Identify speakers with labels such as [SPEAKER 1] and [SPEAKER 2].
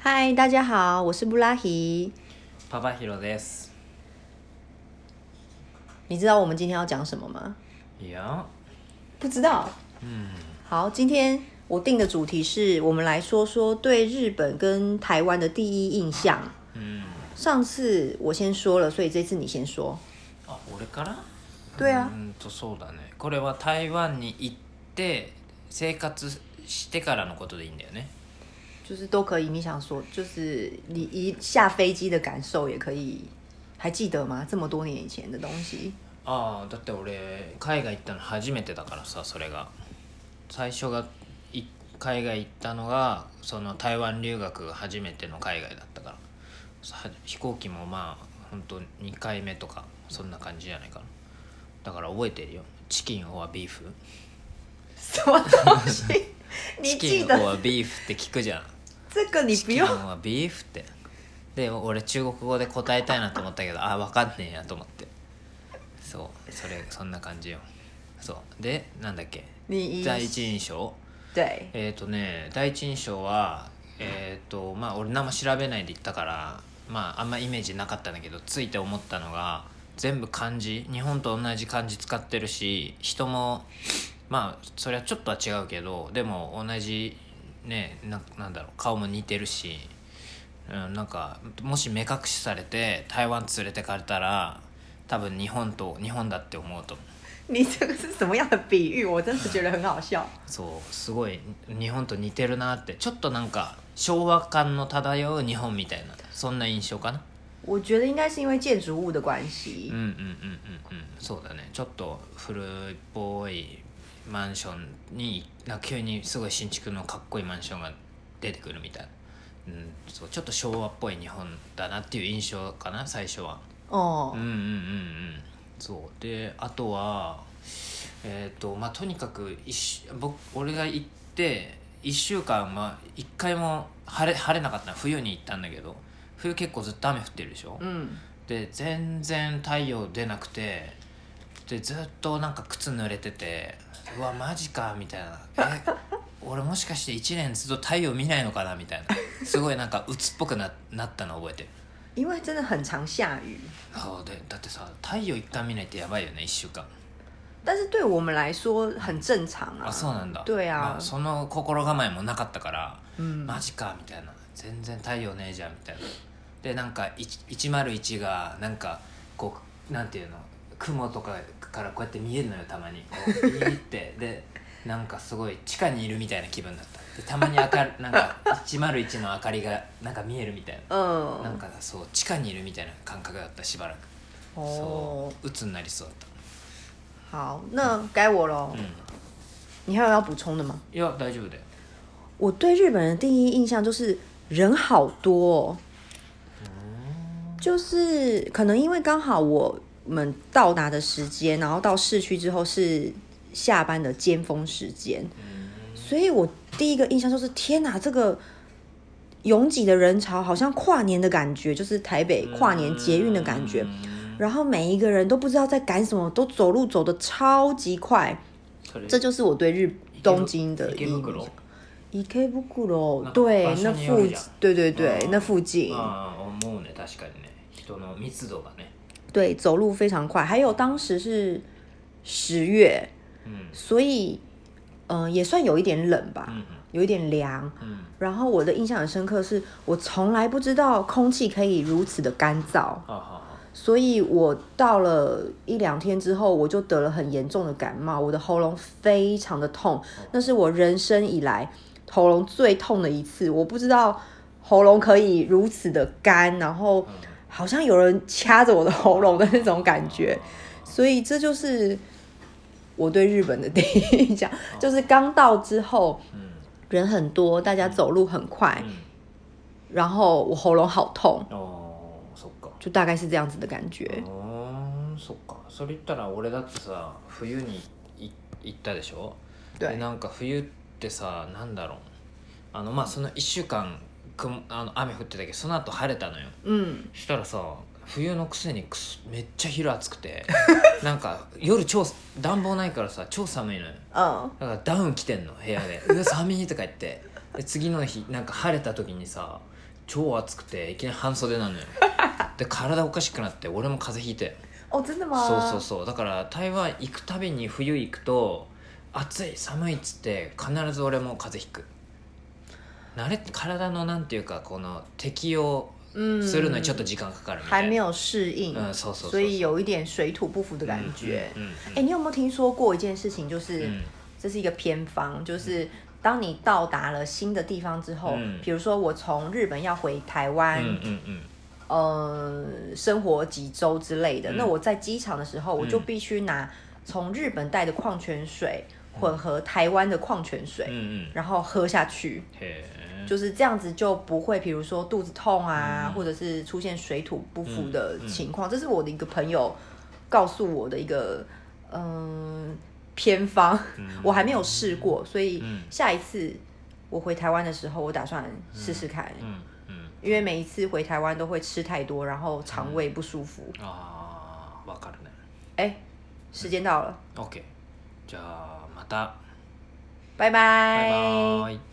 [SPEAKER 1] 嗨，大家好，我是布拉希。
[SPEAKER 2] パパヒロです。
[SPEAKER 1] 你知道我们今天要讲什么吗？
[SPEAKER 2] いや、
[SPEAKER 1] 不知道。
[SPEAKER 2] うん、
[SPEAKER 1] 好，今天我定的主题是我们来说说对日本跟台湾的第一印象。
[SPEAKER 2] うん。
[SPEAKER 1] 上次我先说了，所以这次你先说。
[SPEAKER 2] あ、俺から？
[SPEAKER 1] 对啊
[SPEAKER 2] うーんとそうだね。これは台湾に行って生活してからのことでいいんだよね。
[SPEAKER 1] 就是都可以，你想说，就是你一下飞机的感受也可以，还记得吗？这么多年以前的东西。
[SPEAKER 2] ああ、だって俺海外行ったの初めてだからさ、それが。最初が海外行ったのがその台湾留学が初めての海外だったから。飛行機もまあ本当2回目とかそんな感じじゃないかな。だから覚えてるよ。チキンオアビーフ。
[SPEAKER 1] 什么东西？你
[SPEAKER 2] チキン
[SPEAKER 1] 记得
[SPEAKER 2] オアビーフって聞くじゃん。
[SPEAKER 1] 这个？你
[SPEAKER 2] チキン。はビーフってで俺中国語で答えたいなと思ったけどあ分かんねえやと思ってそうそれそんな感じよそうでなんだっけ？
[SPEAKER 1] 你
[SPEAKER 2] 第一印象？
[SPEAKER 1] 对，
[SPEAKER 2] えっ、ー、とね第一印象はえっ、ー、とまあ俺何も調べないで行ったからまああんまイメージなかったんだけどついて思ったのが全部漢字？日本と同じ漢字使ってるし人もまあそれはちょっとは違うけどでも同じねななんだろう顔も似てるし、うん、なんかもし目隠しされて台湾連れてかれたら多分日本と日本だって思うと 思う
[SPEAKER 1] 你这个是什么样的比喻？我真的觉得很好笑。
[SPEAKER 2] そうすごい日本と似てるなってちょっとなんか昭和感の漂う日本みたいなそんな印象かな
[SPEAKER 1] 我觉得应该是因为建筑物的关系
[SPEAKER 2] うん。うんうんうんうんそうだねちょっと古いっぽいマンションにな急にすごい新築のかっこいいマンションが出てくるみたいな、うん、そうちょっと昭和っぽい日本だなっていう印象かな最初は。
[SPEAKER 1] 哦
[SPEAKER 2] うんうんうんうん。そう。であとはえっ、とまあとにかく僕俺が行って1週間は1回も晴れ晴れなかったの。冬に行ったんだけど。冬結構ずっと雨降ってるでしょ、
[SPEAKER 1] 嗯，
[SPEAKER 2] で全然太陽出なくてでずっとなんか靴濡れててうわマジかみたいな。え俺もしかして1年ずっと太陽見ないのかなみたいな。すごいなんか鬱っぽくななったの覚えて。る
[SPEAKER 1] 因为真的很常下雨，
[SPEAKER 2] そうでだってさ太陽一回見ないってやばいよね1週間。
[SPEAKER 1] 但是对我们来说很正常啊。
[SPEAKER 2] あそうなんだ。
[SPEAKER 1] 对啊。
[SPEAKER 2] まあ、その心構えもなかったから、
[SPEAKER 1] 嗯
[SPEAKER 2] マジかみたいな。全然太陽ねえじゃんみたいな。でなんか1 101がなんかこうなんていうの？雲とかからこうやって見えるのよたまに。こうビーって。でなんかすごい地下にいるみたいな気分だった。でたまに明るなんか101の明かりがなんか見えるみたいな、
[SPEAKER 1] 嗯，
[SPEAKER 2] なんかそう地下にいるみたいな感覚だったしばらく。
[SPEAKER 1] 哦
[SPEAKER 2] そ，う鬱になりそうだっ
[SPEAKER 1] 好，那该我喽
[SPEAKER 2] た。うん。
[SPEAKER 1] 你还有要补充的吗？
[SPEAKER 2] いや大丈夫だよ。
[SPEAKER 1] 我对日本人的第一印象就是人好多、哦，就是可能因为刚好我们到达的时间，然后到市区之后是下班的尖峰时间，所以我第一个印象就是天哪，这个拥挤的人潮好像跨年的感觉，就是台北跨年捷运的感觉。
[SPEAKER 2] うん
[SPEAKER 1] 然后每一个人都不知道在赶什么，都走路走的超级快，
[SPEAKER 2] それ
[SPEAKER 1] 这就是我对日东京的
[SPEAKER 2] 池
[SPEAKER 1] 印
[SPEAKER 2] 袋
[SPEAKER 1] 象。伊 K 不库喽
[SPEAKER 2] 那，
[SPEAKER 1] 对
[SPEAKER 2] 場，所
[SPEAKER 1] 那附
[SPEAKER 2] によるじゃん
[SPEAKER 1] 对对对
[SPEAKER 2] 嗯，
[SPEAKER 1] 那附近，
[SPEAKER 2] ああ思うね確かにね人の密度がね
[SPEAKER 1] 对，走路非常快。还有当时是十月，
[SPEAKER 2] うん
[SPEAKER 1] 所以嗯、呃也算有一点冷吧，
[SPEAKER 2] うん
[SPEAKER 1] 有一点凉。
[SPEAKER 2] うん
[SPEAKER 1] 然后我的印象很深刻是，我从来不知道空气可以如此的干燥，
[SPEAKER 2] はあはあは
[SPEAKER 1] 所以我到了一两天之后，我就得了很严重的感冒，我的喉咙非常的痛，那是我人生以来喉咙最痛的一次。我不知道喉咙可以如此的干，然后 好像有人掐着我的喉咙的那种感觉，所以这就是我对日本的第一印象，就是刚到之后
[SPEAKER 2] うん
[SPEAKER 1] 人很多，大家走路很快，
[SPEAKER 2] うん
[SPEAKER 1] 然后我喉咙好痛，
[SPEAKER 2] ああそっか
[SPEAKER 1] 就大概是这样子的感觉。
[SPEAKER 2] あーそっかそれ言ったら俺だってさ冬にい行ったでしょ
[SPEAKER 1] 对
[SPEAKER 2] でなんか冬ってさなんだろうあのまあその1週間くも あの雨降ってたけどその後晴れたのよ。
[SPEAKER 1] 嗯，
[SPEAKER 2] そしたらさ冬のくせにくすめっちゃ昼暑くて なんか夜超暖房ないからさ超寒いのよ。
[SPEAKER 1] 嗯，
[SPEAKER 2] だからダウン着てんの部屋で「うわ寒い」とか言って。で次の日なんか晴れた時にさ超暑くていきなり半袖なのよ。で体おかしくなって俺も風邪ひいて？そうそうそう。だから台湾行くたびに冬行くと暑い寒いっつって必ず俺も風邪ひく慣れ体のなんていうかこの適応
[SPEAKER 1] 嗯
[SPEAKER 2] するのにちょっと時間かかるみたいな
[SPEAKER 1] 还没有适应，
[SPEAKER 2] 嗯そうそうそうそう
[SPEAKER 1] 所以有一点水土不服的感觉。
[SPEAKER 2] うんうん
[SPEAKER 1] 哎、你有没有听说过一件事情？就是、
[SPEAKER 2] 嗯
[SPEAKER 1] 这是一个偏方，就是当你到达了新的地方之后，
[SPEAKER 2] 嗯
[SPEAKER 1] 比如说我从日本要回台湾，
[SPEAKER 2] うんうんうん
[SPEAKER 1] 呃，生活几周之类的，
[SPEAKER 2] 嗯
[SPEAKER 1] 那我在机场的时候，我就必须拿从日本带的矿泉水混合台湾的矿泉水，
[SPEAKER 2] うんうん
[SPEAKER 1] 然后喝下去。
[SPEAKER 2] へえ
[SPEAKER 1] 就是这样子就不会，比如说肚子痛啊，
[SPEAKER 2] 嗯
[SPEAKER 1] 或者是出现水土不服的情况。这是我的一个朋友告诉我的一个嗯偏方，我还没有试过，所以
[SPEAKER 2] 嗯
[SPEAKER 1] 下一次我回台湾的时候，我打算试试看。
[SPEAKER 2] うんうん
[SPEAKER 1] 因为每一次回台湾都会吃太多，然后肠胃不舒服。
[SPEAKER 2] ああわかるね
[SPEAKER 1] 哎、时间到了，
[SPEAKER 2] OK じゃあまた
[SPEAKER 1] 拜拜。
[SPEAKER 2] バイバイ